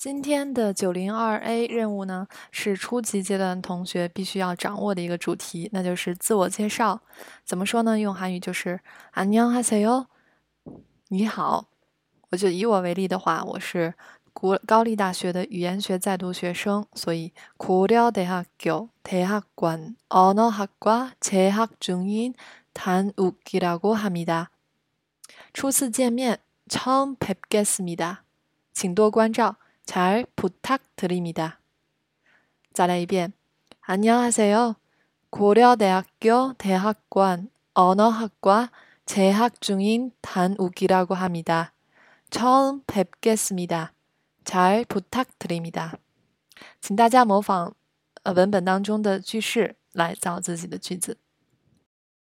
今天的九零二 A 任务呢，是初级阶段同学必须要掌握的一个主题，那就是自我介绍。怎么说呢？用韩语就是안녕하세 요， 你好。我就以我为例的话，我是国高丽大学的语言学在读学生，所以고려대학교대학관언어학과재학중인단욱이라고합니다初次见面，처음뵙겠습니 다， 请多关照， 잘부탁드립니다再来一遍，안녕하세 요， 고려대학교대학관언어학과재학중인단욱이라고합니다 처음뵙겠습니 다， 잘부탁드립니 다。 请大家模仿呃文本当中的句式来造自己的句子。